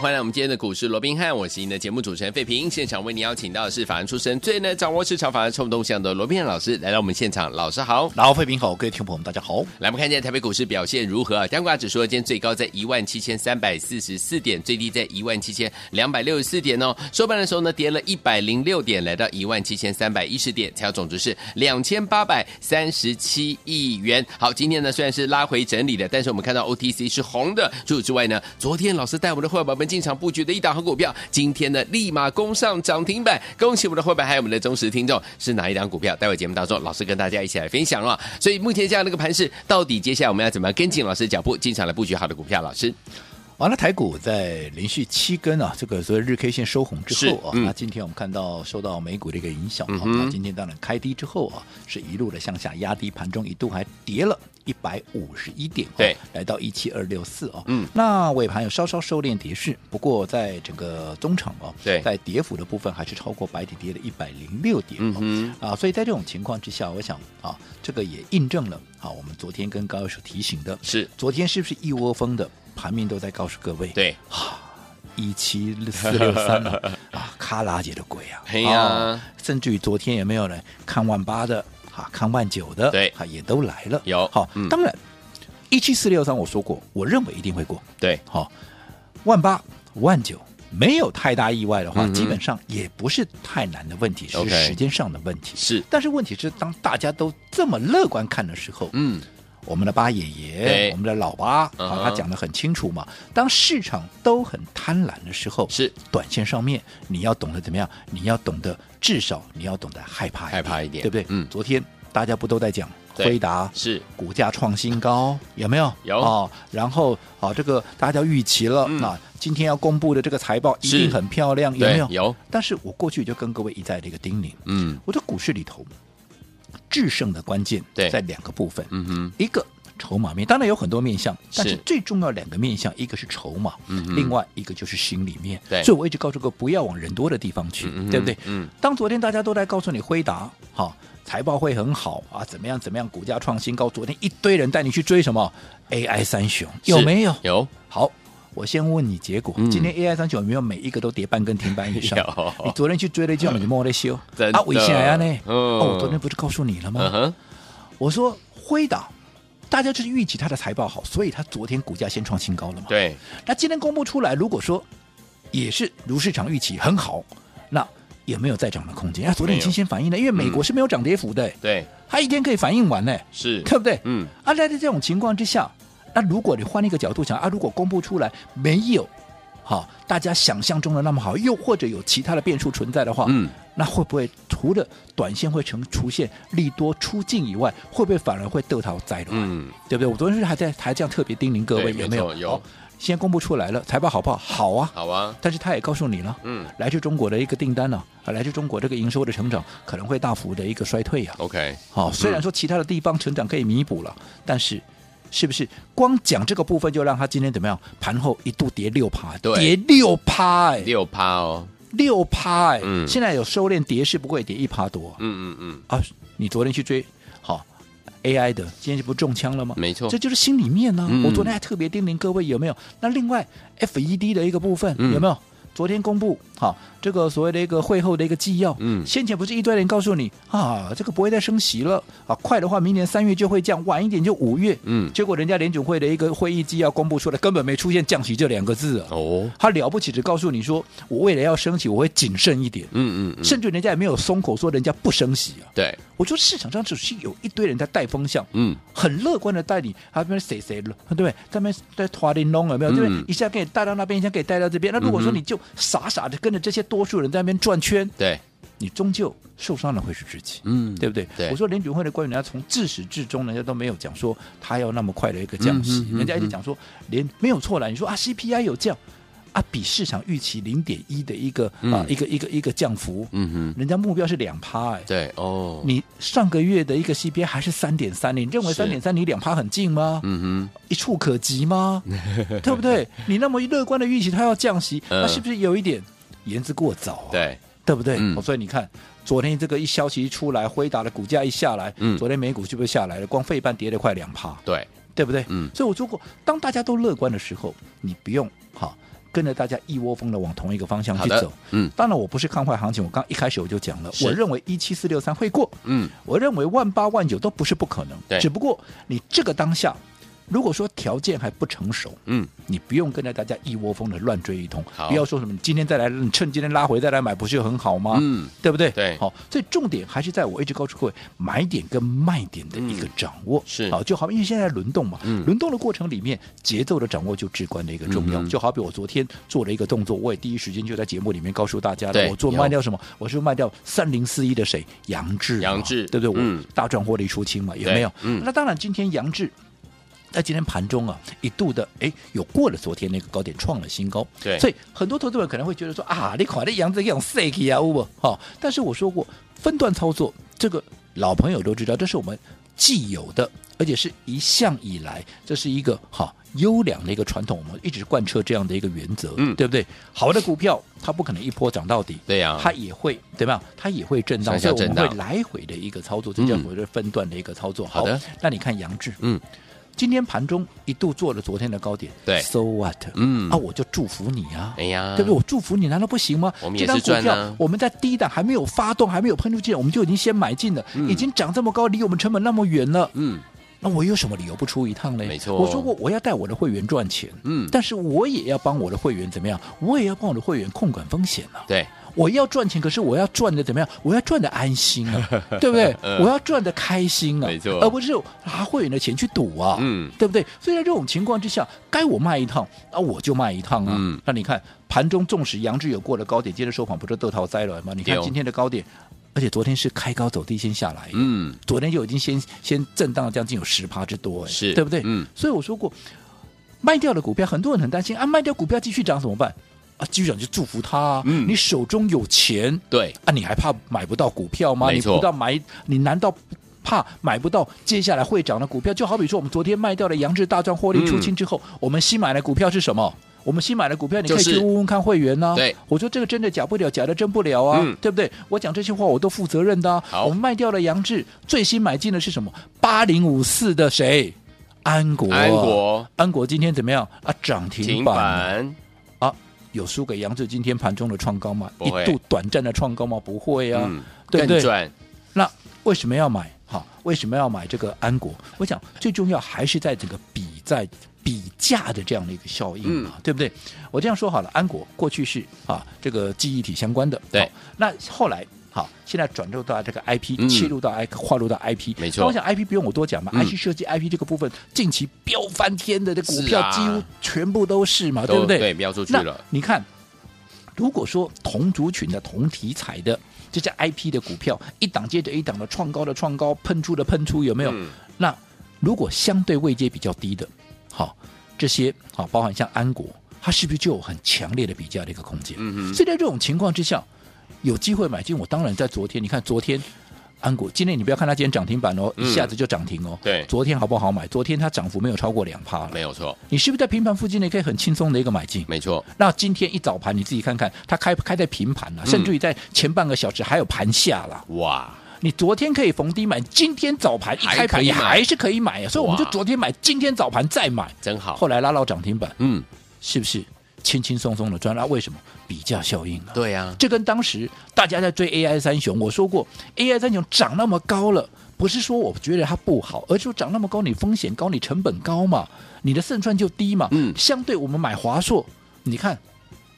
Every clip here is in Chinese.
欢迎来我们今天的股市罗宾汉，我是您的节目主持人费平。现场为您邀请到的是法案出身、最能掌握市场法案冲动向的罗宾汉老师来到我们现场。老师好，老费平好，各位听众朋友们大家好。来，我们看一下台北股市表现如何啊？加权指数今天最高在一万七千三百四十四点，最低在一万七千两百六十四点哦。收盘的时候呢，跌了一百零六点，来到一万七千三百一十点，成交总值是两千八百三十七亿元。好，今天呢虽然是拉回整理的，但是我们看到 OTC 是红的。除此之外呢，昨天老师带我们的会员们进场布局的一档好股票，今天呢立马攻上涨停板，恭喜我们的会员还有我们的忠实听众，是哪一档股票？待会节目当中，老师跟大家一起来分享了。所以目前这样的一个盘势，到底接下来我们要怎么样跟进老师脚步，进场来布局好的股票？老师，完了，台股在连续七根啊，这个所谓日 K 线收红之后啊，嗯、那今天我们看到受到美股的一个影响啊，嗯、那今天当然开低之后啊，是一路的向下压低，盘中一度还跌了。一百五十一点，对，来到一七二六四啊，嗯，那尾盘有稍稍收敛跌势，不过在整个中场啊，对，在跌幅的部分还是超过白底跌了一百零六点，嗯哼，啊，所以在这种情况之下，我想啊，这个也印证了啊，我们昨天跟高教授提醒的，是。昨天是不是一窝蜂的盘面都在告诉各位，对，啊，一七四六三 啊，卡拉姐的鬼啊，嘿呀、啊，甚至于昨天也没有人看万八的？啊，看万九的，对，啊，也都来了。有好，嗯、当然，一七四六三我说过，我认为一定会过。对，好，万八、万九没有太大意外的话，嗯、基本上也不是太难的问题，是时间上的问题。是，但是问题是，当大家都这么乐观看的时候，嗯。我们的八爷爷，我们的老八啊，他讲的很清楚嘛。当市场都很贪婪的时候，是短线上面你要懂得怎么样？你要懂得至少你要懂得害怕一点，害怕一点，对不对？嗯。昨天大家不都在讲辉达是股价创新高，有没有？有哦。然后啊，这个大家预期了，那今天要公布的这个财报一定很漂亮，有没有？有。但是我过去就跟各位一再的一个叮咛，嗯，我在股市里头。制胜的关键在两个部分，嗯哼，一个筹码面，当然有很多面向，但是最重要两个面向，一个是筹码，嗯，另外一个就是心里面，对，所以我一直告诉各位，不要往人多的地方去，对不对？嗯，当昨天大家都在告诉你辉达，好，财报会很好啊，怎么样怎么样，股价创新高，昨天一堆人带你去追什么？AI 三雄，有没有？有，好。我先问你结果，今天 AI 三九有没有每一个都跌半根停板以上？你昨天去追了一叫你莫得修啊？为啥呀呢？哦，我昨天不是告诉你了吗？我说辉达，大家就是预期它的财报好，所以它昨天股价先创新高了嘛。对。那今天公布出来，如果说也是如市场预期很好，那也没有再涨的空间？啊，昨天已经先反应了，因为美国是没有涨跌幅的，对，它一天可以反应完呢，是对不对？嗯。啊，在这种情况之下。那如果你换一个角度想啊，如果公布出来没有，好，大家想象中的那么好，又或者有其他的变数存在的话，嗯，那会不会除了短线会成出现利多出尽以外，会不会反而会得逃灾了？嗯，对不对？我昨天是还在还这样特别叮咛各位有没有？有，先公布出来了，财报好不好？好啊，好啊。但是他也告诉你了，嗯，来自中国的一个订单呢，啊，来自中国这个营收的成长可能会大幅的一个衰退呀。OK，好，虽然说其他的地方成长可以弥补了，但是。是不是光讲这个部分就让他今天怎么样？盘后一度跌六趴，跌六趴，哎，六趴哦，六趴，哎，嗯，现在有收敛跌势，不会跌一趴多，嗯嗯嗯，啊，你昨天去追好 AI 的，今天就不中枪了吗？没错，这就是心里面呢。我昨天还特别叮咛各位有没有？那另外 FED 的一个部分有没有？昨天公布好。这个所谓的一个会后的一个纪要，嗯，先前不是一堆人告诉你啊，这个不会再升息了啊，快的话明年三月就会降，晚一点就五月，嗯，结果人家联准会的一个会议纪要公布出来，根本没出现降息这两个字啊，哦，他了不起只告诉你说，我未来要升息，我会谨慎一点，嗯嗯，嗯。甚至人家也没有松口说人家不升息啊，对，我说市场上只是有一堆人在带风向，嗯，很乐观的带你，他那边谁谁了，对不对？他们在拖你弄有没有？对不对？一下给你带到那边，一下给你带到这边，那如果说你就傻傻的跟着这些多数人。在那边转圈，对，你终究受伤的会是自己，嗯，对不对？对，我说联准会的官员，人家从自始至终，人家都没有讲说他要那么快的一个降息，人家一直讲说连没有错了。你说啊，CPI 有降啊，比市场预期零点一的一个啊、嗯、一个一个一个降幅，嗯哼，人家目标是两趴哎，对哦，你上个月的一个 CPI 还是三点三，你认为三点三你两趴很近吗？嗯哼，一触可及吗？对不对？你那么乐观的预期它要降息，那、嗯、是不是有一点言之过早、啊？对，对不对？嗯哦、所以你看。昨天这个一消息一出来，辉达的股价一下来，嗯，昨天美股是不是下来了？光费半跌了快两趴，对，对不对？嗯，所以我说过，当大家都乐观的时候，你不用哈跟着大家一窝蜂的往同一个方向去走。嗯，当然我不是看坏行情，我刚一开始我就讲了，我认为一七四六三会过，嗯，我认为万八万九都不是不可能，对，只不过你这个当下。如果说条件还不成熟，嗯，你不用跟着大家一窝蜂的乱追一通，不要说什么你今天再来，你趁今天拉回再来买，不是很好吗？嗯，对不对？对，好，所以重点还是在我一直告诉各位买点跟卖点的一个掌握，嗯、是好，就好，因为现在轮动嘛，嗯，轮动的过程里面节奏的掌握就至关的一个重要，嗯、就好比我昨天做了一个动作，我也第一时间就在节目里面告诉大家了，我做卖掉什么？我是卖掉三零四一的谁？杨志，杨志，对不对？嗯、我大赚获利出清嘛，有没有？嗯，那当然，今天扬智。在今天盘中啊，一度的哎，有过了昨天那个高点，创了新高。对，所以很多投资者可能会觉得说啊，你垮的样子这样 sick 啊，不好。但是我说过，分段操作这个老朋友都知道，这是我们既有的，而且是一向以来这是一个好优良的一个传统，我们一直贯彻这样的一个原则，嗯，对不对？好的股票它不可能一波涨到底，对呀、啊，它也会对吧？它也会震荡，所以我们会来回的一个操作，这叫所谓的分段的一个操作。好的，那你看杨志，嗯。今天盘中一度做了昨天的高点，对，So what？嗯，啊，我就祝福你啊，哎呀，对不对？我祝福你，难道不行吗？我们也是赚、啊、这张股票我们在低档还没有发动，还没有喷出去，我们就已经先买进了，嗯、已经涨这么高，离我们成本那么远了，嗯，那我有什么理由不出一趟呢？没错，我说过我要带我的会员赚钱，嗯，但是我也要帮我的会员怎么样？我也要帮我的会员控管风险啊，对。我要赚钱，可是我要赚的怎么样？我要赚的安心啊，对不对？我要赚的开心啊，没错，而不是拿会员的钱去赌啊，嗯，对不对？所以在这种情况之下，该我卖一趟啊，我就卖一趟啊。嗯，那你看盘中纵使杨志有过了高点，接着收盘不是得逃灾了吗？你看今天的高点，而且昨天是开高走低先下来，嗯，昨天就已经先先震荡了将近有十趴之多，哎，是对不对？嗯，所以我说过，卖掉的股票，很多人很担心啊，卖掉股票继续涨怎么办？啊，继续讲就祝福他、啊。嗯，你手中有钱，对啊，你还怕买不到股票吗？你不到买，你难道怕买不到接下来会涨的股票？就好比说，我们昨天卖掉了杨志大赚获利出清之后，嗯、我们新买的股票是什么？我们新买的股票，你可以去问问看会员呢、啊。对，我说这个真的假不了，假的真不了啊，嗯、对不对？我讲这些话我都负责任的、啊。我们卖掉了杨志，最新买进的是什么？八零五四的谁？安国。安国，安国今天怎么样啊？涨停板。停有输给杨志今天盘中的创高吗？一度短暂的创高吗？不会啊，嗯、对不对？那为什么要买？好，为什么要买这个安国？我想最重要还是在这个比在比价的这样的一个效应嘛，嗯、对不对？我这样说好了，安国过去是啊这个记忆体相关的，对，那后来。好，现在转入到这个 IP，、嗯、切入到 I，跨入到 IP，没错。我想 IP 不用我多讲嘛、嗯、，IC 设计 IP 这个部分近期飙翻天的这股票几乎全部都是嘛，啊、对不对？对，飙出去了。你看，如果说同族群的同题材的这些 IP 的股票，一档接着一档的创高的创高，喷出的喷出，有没有？嗯、那如果相对位阶比较低的，好，这些好，包含像安国，它是不是就有很强烈的比较的一个空间？嗯嗯。所以在这种情况之下。有机会买进，我当然在昨天。你看昨天安国，今天你不要看它今天涨停板哦，一下子就涨停哦。嗯、对，昨天好不好买？昨天它涨幅没有超过两趴，没有错。你是不是在平盘附近呢？可以很轻松的一个买进？没错。那今天一早盘你自己看看，它开开在平盘了，甚至于在前半个小时还有盘下了。哇！你昨天可以逢低买，今天早盘一开盘也还是可以买啊。所以我们就昨天买，今天早盘再买，真好。后来拉到涨停板，嗯，是不是？轻轻松松的赚，那为什么比价效应啊？对呀、啊，这跟当时大家在追 AI 三雄，我说过 AI 三雄涨那么高了，不是说我觉得它不好，而是说涨那么高，你风险高，你成本高嘛，你的胜算就低嘛。嗯，相对我们买华硕，你看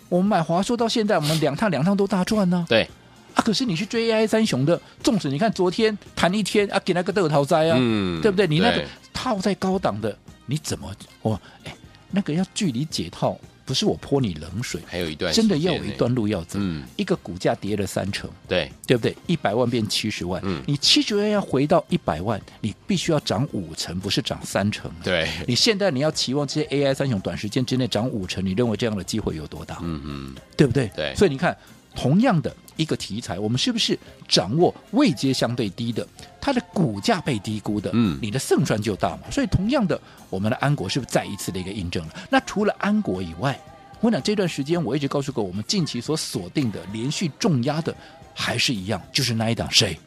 我们买华硕到现在，我们两趟两趟都大赚呢、啊。对啊，可是你去追 AI 三雄的，纵使你看昨天谈一天啊，给那个豆淘灾啊，嗯，对不对？你那个套在高档的，你怎么哇？哎，那个要距离解套。不不是我泼你冷水，还有一段真的要有一段路要走。嗯，一个股价跌了三成，对对不对？一百万变七十万，嗯，你七十万要回到一百万，你必须要涨五成，不是涨三成。对，你现在你要期望这些 AI 三雄短时间之内涨五成，你认为这样的机会有多大？嗯嗯，对不对？对，所以你看，同样的一个题材，我们是不是掌握位阶相对低的，它的股价被低估的，嗯，你的胜算就大嘛。所以同样的，我们的安国是不是再一次的一个印证了？那除了安国以外，我讲这段时间我一直告诉过，我们近期所锁定的连续重压的还是一样，就是那一档谁？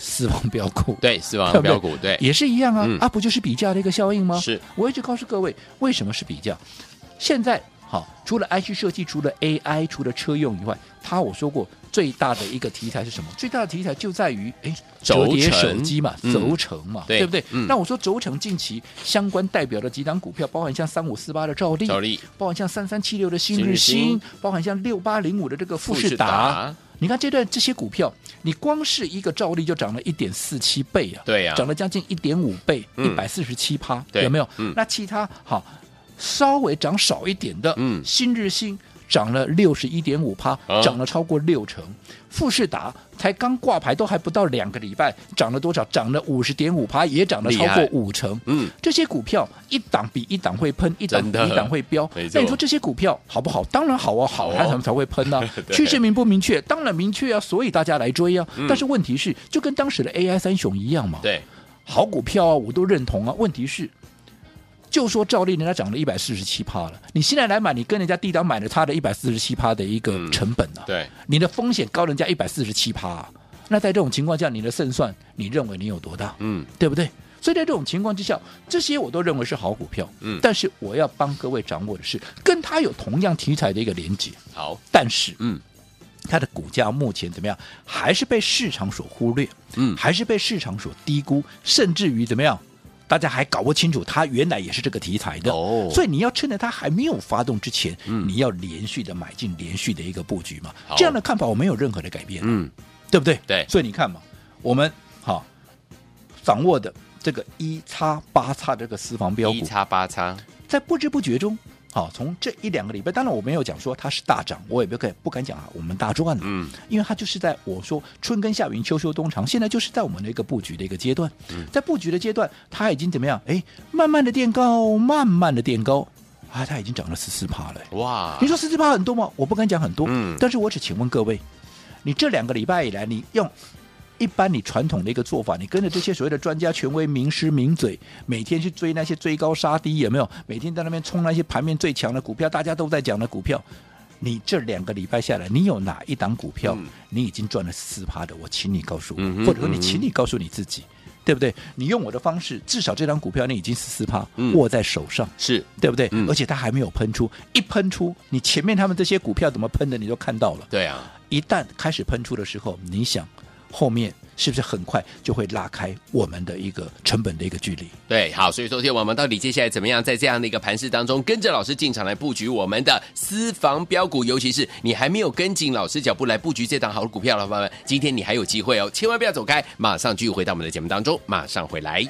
死亡标股，对，死亡标股，对，也是一样啊，嗯、啊，不就是比价的一个效应吗？是，我一直告诉各位，为什么是比价？现在好，除了 IC 设计，除了 AI，除了车用以外，它我说过最大的一个题材是什么？最大的题材就在于哎，折叠手机嘛，轴承嘛，对，对不对？嗯、那我说轴承近期相关代表的几档股票，包含像三五四八的兆利，兆利，包含像三三七六的新日新，包含像六八零五的这个富士达。你看这段这些股票，你光是一个兆利就涨了一点四七倍啊，对呀、啊，涨了将近一点五倍，一百四十七趴，有没有？嗯、那其他好稍微涨少一点的，嗯，新日新涨了六十一点五趴，涨了超过六成。富士达才刚挂牌都还不到两个礼拜，涨了多少？涨了五十点五趴，也涨了超过五成。嗯，这些股票一档比一档会喷，一档比一档会飙。那你说这些股票好不好？当然好啊，好他们才会喷啊。趋势明不明确？当然明确啊，所以大家来追啊。嗯、但是问题是，就跟当时的 AI 三雄一样嘛。对，好股票啊，我都认同啊。问题是。就说照例人家涨了一百四十七趴了，你现在来买，你跟人家低档买了差的一百四十七趴的一个成本啊，嗯、对，你的风险高人家一百四十七趴，那在这种情况下，你的胜算你认为你有多大？嗯，对不对？所以在这种情况之下，这些我都认为是好股票，嗯，但是我要帮各位掌握的是，跟它有同样题材的一个连接，好，但是嗯，它的股价目前怎么样？还是被市场所忽略，嗯，还是被市场所低估，甚至于怎么样？大家还搞不清楚，它原来也是这个题材的，哦，所以你要趁着它还没有发动之前，嗯，你要连续的买进，连续的一个布局嘛。这样的看法我没有任何的改变，嗯，对不对？对，所以你看嘛，我们好掌握的这个一叉八叉这个私房标股，一叉八叉，在不知不觉中。好，从这一两个礼拜，当然我没有讲说它是大涨，我也不敢不敢讲啊，我们大赚了，嗯，因为它就是在我说春耕夏耘秋收冬藏，现在就是在我们的一个布局的一个阶段，嗯、在布局的阶段，它已经怎么样？哎，慢慢的垫高，慢慢的垫高，啊，它已经涨了十四趴了，哇！你说十四趴很多吗？我不敢讲很多，嗯，但是我只请问各位，你这两个礼拜以来，你用。一般你传统的一个做法，你跟着这些所谓的专家、权威、名师、名嘴，每天去追那些追高杀低，有没有？每天在那边冲那些盘面最强的股票，大家都在讲的股票，你这两个礼拜下来，你有哪一档股票、嗯、你已经赚了四趴的？我请你告诉我，嗯、或者说你请你告诉你自己，嗯、对不对？你用我的方式，至少这张股票你已经十四趴握在手上，是对不对？嗯、而且它还没有喷出，一喷出，你前面他们这些股票怎么喷的，你都看到了。对啊，一旦开始喷出的时候，你想。后面是不是很快就会拉开我们的一个成本的一个距离？对，好，所以昨天我们到底接下来怎么样，在这样的一个盘势当中，跟着老师进场来布局我们的私房标股，尤其是你还没有跟紧老师脚步来布局这档好的股票的朋友们，今天你还有机会哦，千万不要走开，马上继续回到我们的节目当中，马上回来。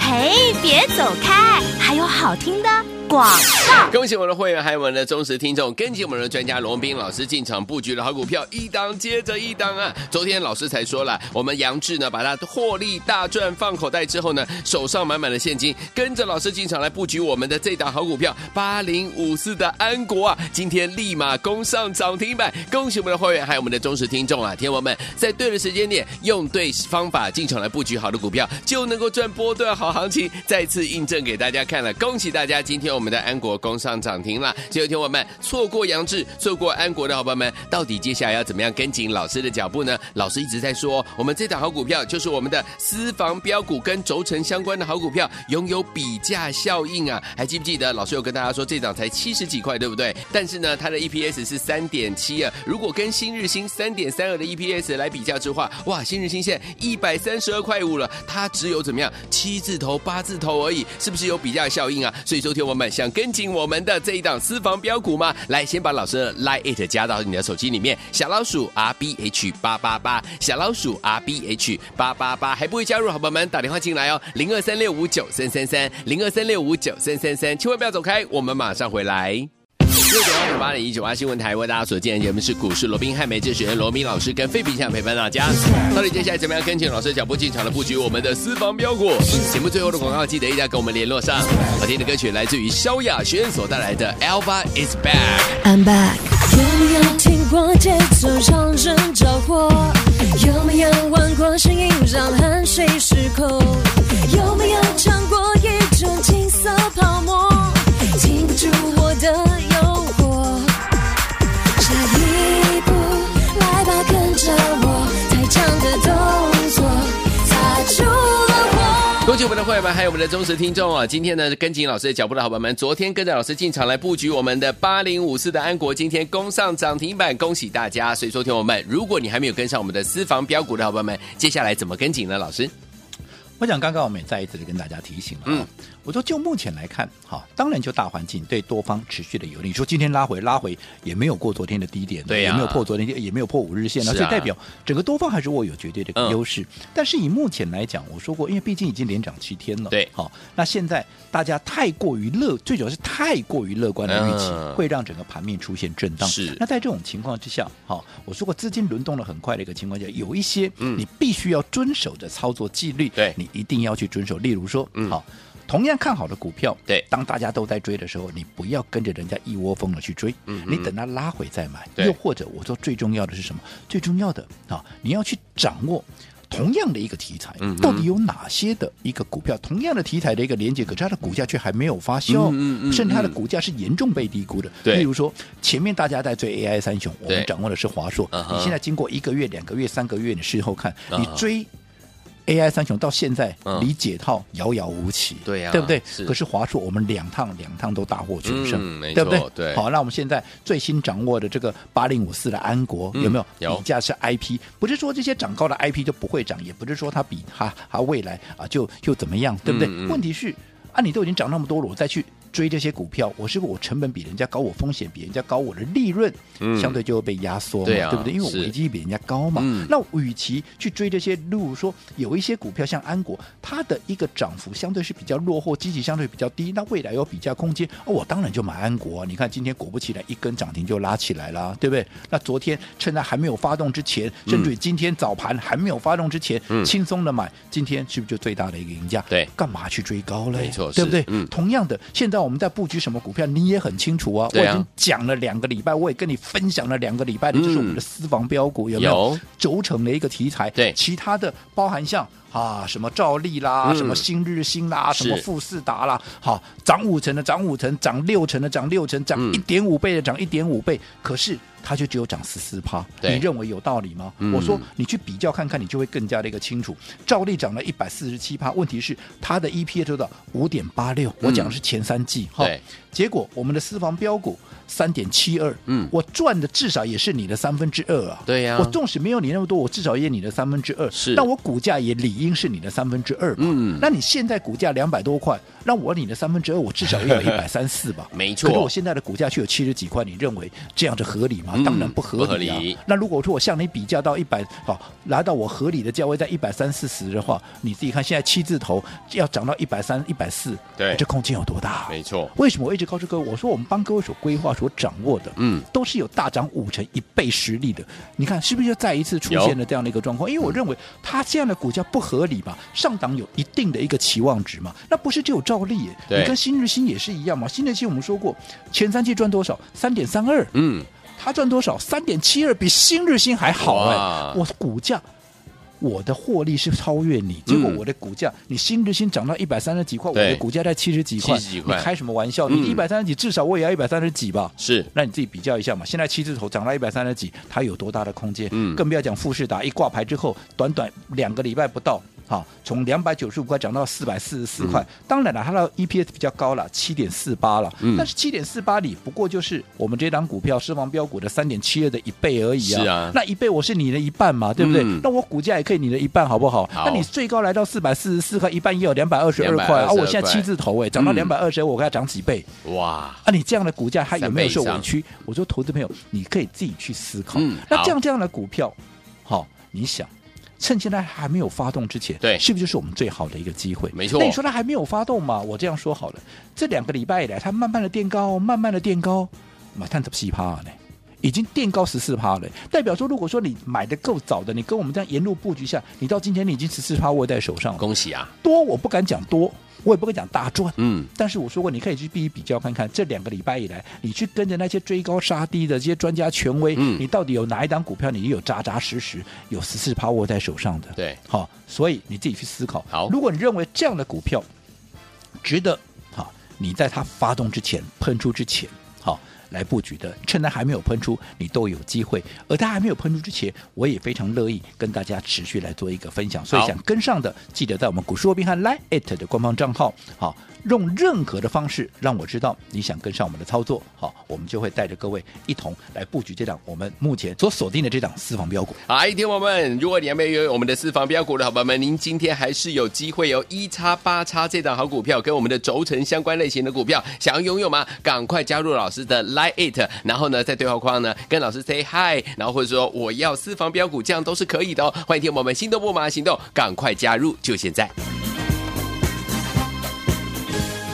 嘿，别走开，还有好听的。广告，恭喜我们的会员，还有我们的忠实听众，跟紧我们的专家罗文彬老师进场布局的好股票，一档接着一档啊！昨天老师才说了，我们杨志呢，把他获利大赚放口袋之后呢，手上满满的现金，跟着老师进场来布局我们的这档好股票八零五四的安国啊，今天立马攻上涨停板！恭喜我们的会员，还有我们的忠实听众啊，天王们在对的时间点，用对方法进场来布局好的股票，就能够赚波段好行情，再次印证给大家看了，恭喜大家！今天我我们的安国攻上涨停了，所以有天我们错过杨志，错过安国的好朋友们，到底接下来要怎么样跟紧老师的脚步呢？老师一直在说，我们这档好股票就是我们的私房标股，跟轴承相关的好股票，拥有比价效应啊！还记不记得老师有跟大家说，这档才七十几块，对不对？但是呢，它的 EPS 是三点七啊，如果跟新日兴三点三二的 EPS 来比价之话，哇，新日兴现一百三十二块五了，它只有怎么样七字头、八字头而已，是不是有比价效应啊？所以说，听我们想跟紧我们的这一档私房标股吗？来，先把老师的 Line It 加到你的手机里面，小老鼠 R B H 八八八，小老鼠 R B H 八八八，还不会加入，好朋友们打电话进来哦，零二三六五九三三三，零二三六五九三三三，千万不要走开，我们马上回来。六点二五八点一九八新闻台为大家所见的节目是股市罗宾汉美智学员罗宾老师跟费比想陪伴大家。到底接下来怎么样跟紧老师脚步进场的布局我们的私房标股？节目最后的广告记得一定要跟我们联络上。好听的歌曲来自于萧亚轩所带来的《Elva Is Back》。I'm back。有没有听过节奏让人着火？有没有闻过声音让汗水失控？有没有尝过一种我们的会员们，还有我们的忠实听众啊！今天呢，跟紧老师的脚步的好朋友们，昨天跟着老师进场来布局我们的八零五四的安国，今天攻上涨停板，恭喜大家！所以，说，听我们，如果你还没有跟上我们的私房标股的好朋友们，接下来怎么跟紧呢？老师？我想刚刚我们也再一次的跟大家提醒了，嗯，我说就目前来看，哈，当然就大环境对多方持续的有利。你说今天拉回拉回也没有过昨天的低点，对、啊，也没有破昨天，也没有破五日线，了、啊、所以代表整个多方还是握有绝对的优势。嗯、但是以目前来讲，我说过，因为毕竟已经连涨七天了，对，好，那现在大家太过于乐，最主要是太过于乐观的预期，嗯、会让整个盘面出现震荡。是，那在这种情况之下，好，我说过资金轮动的很快的一个情况下，有一些你必须要遵守的操作纪律，对、嗯、你一定要去遵守。例如说，嗯，好，同样看好的股票，对，当大家都在追的时候，你不要跟着人家一窝蜂的去追，嗯，你等它拉回再买。又或者，我说最重要的是什么？最重要的啊，你要去掌握同样的一个题材，到底有哪些的一个股票，同样的题材的一个连接，可是它的股价却还没有发酵，甚至它的股价是严重被低估的。对，例如说，前面大家在追 AI 三雄，我们掌握的是华硕，你现在经过一个月、两个月、三个月，你事后看，你追。AI 三雄到现在离解套遥遥无期，嗯、对呀、啊，对不对？是。可是华硕我们两趟两趟都大获全胜，嗯、对不对？对。好，那我们现在最新掌握的这个八零五四的安国、嗯、有没有？有。比价是 IP，不是说这些涨高的 IP 就不会涨，也不是说它比它它未来啊就就怎么样，对不对？问题是啊，你都已经涨那么多了，我再去。追这些股票，我是不是我成本比人家高，我风险比人家高，我的利润相对就会被压缩嘛，对，啊、对不对？因为我危机比人家高嘛。嗯、那与其去追这些，例如说有一些股票像安国，它的一个涨幅相对是比较落后，积极相对比较低，那未来有比较空间，哦，我当然就买安国。你看今天果不其然，一根涨停就拉起来了，对不对？那昨天趁它还没有发动之前，甚至于今天早盘还没有发动之前，嗯、轻松的买，今天是不是就最大的一个赢家？对，干嘛去追高嘞？没错，对不对？嗯、同样的，现在。那我们在布局什么股票，你也很清楚啊。我已经讲了两个礼拜，我也跟你分享了两个礼拜的，就是我们的私房标股有没有轴承的一个题材？对，其他的包含像啊什么兆利啦，什么新日新啦，什么富士达啦，好涨五成的涨五成，涨六成的涨六成，涨一点五倍的涨一点五倍，可是。它就只有涨十四趴，你认为有道理吗？嗯、我说你去比较看看，你就会更加的一个清楚。照例涨了一百四十七趴，问题是它的 EPS 多少？五点八六，我讲的是前三季哈。对，结果我们的私房标股。三点七二，嗯，我赚的至少也是你的三分之二啊。对呀、啊，我纵使没有你那么多，我至少也你的三分之二。是，但我股价也理应是你的三分之二嘛。嗯，那你现在股价两百多块，那我你的三分之二，我至少也有一百三四吧。没错。可是我现在的股价却有七十几块，你认为这样子合理吗？嗯、当然不合理啊。合理。那如果说我向你比较到一百，好，来到我合理的价位在一百三四十的话，你自己看现在七字头要涨到一百三、一百四，对，这空间有多大？没错。为什么我一直告诉各位，我说我们帮各位所规划。所掌握的，嗯，都是有大涨五成一倍实力的。你看是不是又再一次出现了这样的一个状况？因为我认为它这样的股价不合理嘛，上档有一定的一个期望值嘛。那不是只有照例耶，你跟新日新也是一样嘛。新日新我们说过，前三季赚多少？三点三二，嗯，它赚多少？三点七二，比新日新还好哎，我股价。我的获利是超越你，结果我的股价，你新日新涨到一百三十几块，我的股价在七十几块，你开什么玩笑？你一百三十几，至少我也要一百三十几吧？是，那你自己比较一下嘛。现在七字头涨到一百三十几，它有多大的空间？嗯，更不要讲富士达一挂牌之后，短短两个礼拜不到，好，从两百九十五块涨到四百四十四块。嗯、当然了，它的 EPS 比较高了，七点四八了。嗯、但是七点四八里不过就是我们这档股票私房标股的三点七二的一倍而已啊。是啊，那一倍我是你的一半嘛，对不对？嗯、那我股价也可以你的一半，好不好？好，那你最高来到四百四十四块，一半也有两百二十二块啊！我现在七字头哎，涨到两百二十，我给它涨几倍？哇！啊，你这样的股价还有没有受委屈？我说，投资朋友，你可以自己去思考。嗯、那这样这样的股票，好，你想。趁现在还没有发动之前，对，是不是就是我们最好的一个机会？没错。那你说它还没有发动嘛？我这样说好了，这两个礼拜以来，它慢慢的垫高，慢慢的垫高，嘛，探怎么稀趴呢？已经垫高十四趴了，代表说，如果说你买的够早的，你跟我们这样沿路布局下，你到今天你已经十四趴握在手上了。恭喜啊！多我不敢讲多。我也不会讲大赚，嗯，但是我说过，你可以去比一比较看看，这两个礼拜以来，你去跟着那些追高杀低的这些专家权威，嗯，你到底有哪一档股票，你有扎扎实实有十四趴握在手上的？对，好，所以你自己去思考。好，如果你认为这样的股票值得，好，你在它发动之前喷出之前，好。来布局的，趁它还没有喷出，你都有机会；而它还没有喷出之前，我也非常乐意跟大家持续来做一个分享。所以想跟上的，记得在我们股市罗宾汉 Line@ 的官方账号，好，用任何的方式让我知道你想跟上我们的操作，好，我们就会带着各位一同来布局这档我们目前所锁定的这档私房标股。好，听众朋友们，如果你还没有我们的私房标股的好朋友们，您今天还是有机会有一叉八叉这档好股票跟我们的轴承相关类型的股票，想要拥有吗？赶快加入老师的。Line it，然后呢，在对话框呢跟老师 say hi，然后或者说我要私房标股，这样都是可以的哦。欢迎听我们心动不马行动，赶快加入，就现在。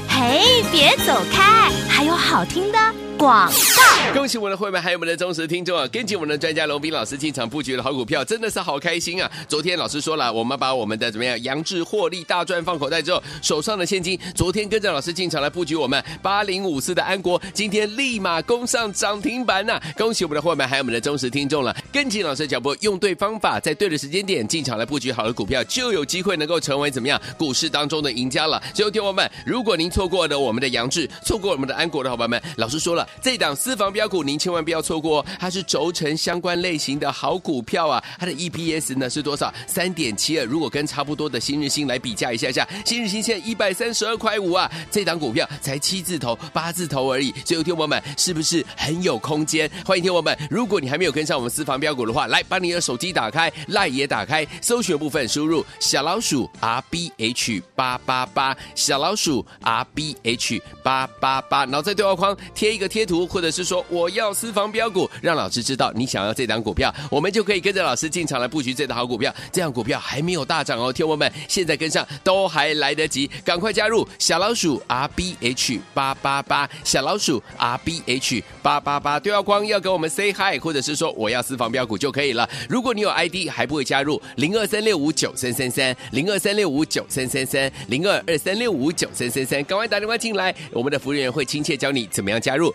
嘿，别走开，还有好听的。广告，恭喜我们的会员，还有我们的忠实听众啊！跟紧我们的专家龙斌老师进场布局的好股票，真的是好开心啊！昨天老师说了，我们把我们的怎么样，杨志获利大赚放口袋之后，手上的现金，昨天跟着老师进场来布局我们八零五四的安国，今天立马攻上涨停板呐、恭喜我们的会员，还有我们的忠实听众了，跟紧老师的脚步，用对方法，在对的时间点进场来布局好的股票，就有机会能够成为怎么样股市当中的赢家了。所有，听我们，如果您错过了我们的杨志，错过我们的安国的伙伴们，老师说了。这档私房标股，您千万不要错过哦！它是轴承相关类型的好股票啊！它的 EPS 呢是多少？三点七二。如果跟差不多的新日兴来比价一下下，新日兴现在一百三十二块五啊！这档股票才七字头、八字头而已。所以，听我们是不是很有空间？欢迎听我们！如果你还没有跟上我们私房标股的话，来把你的手机打开赖也打开，搜寻部分输入小老鼠 R B H 八八八，小老鼠 R B H 八八八，然后在对话框贴一个贴图。或者是说我要私房标股，让老师知道你想要这档股票，我们就可以跟着老师进场来布局这档好股票。这样股票还没有大涨哦，听我们现在跟上都还来得及，赶快加入小老鼠 R B H 八八八，小老鼠 R B H 八八八，对话框要跟我们 say hi，或者是说我要私房标股就可以了。如果你有 ID 还不会加入，零二三六五九三三三，零二三六五九三三三，零二二三六五九三三三，赶快打电话进来，我们的服务员会亲切教你怎么样加入，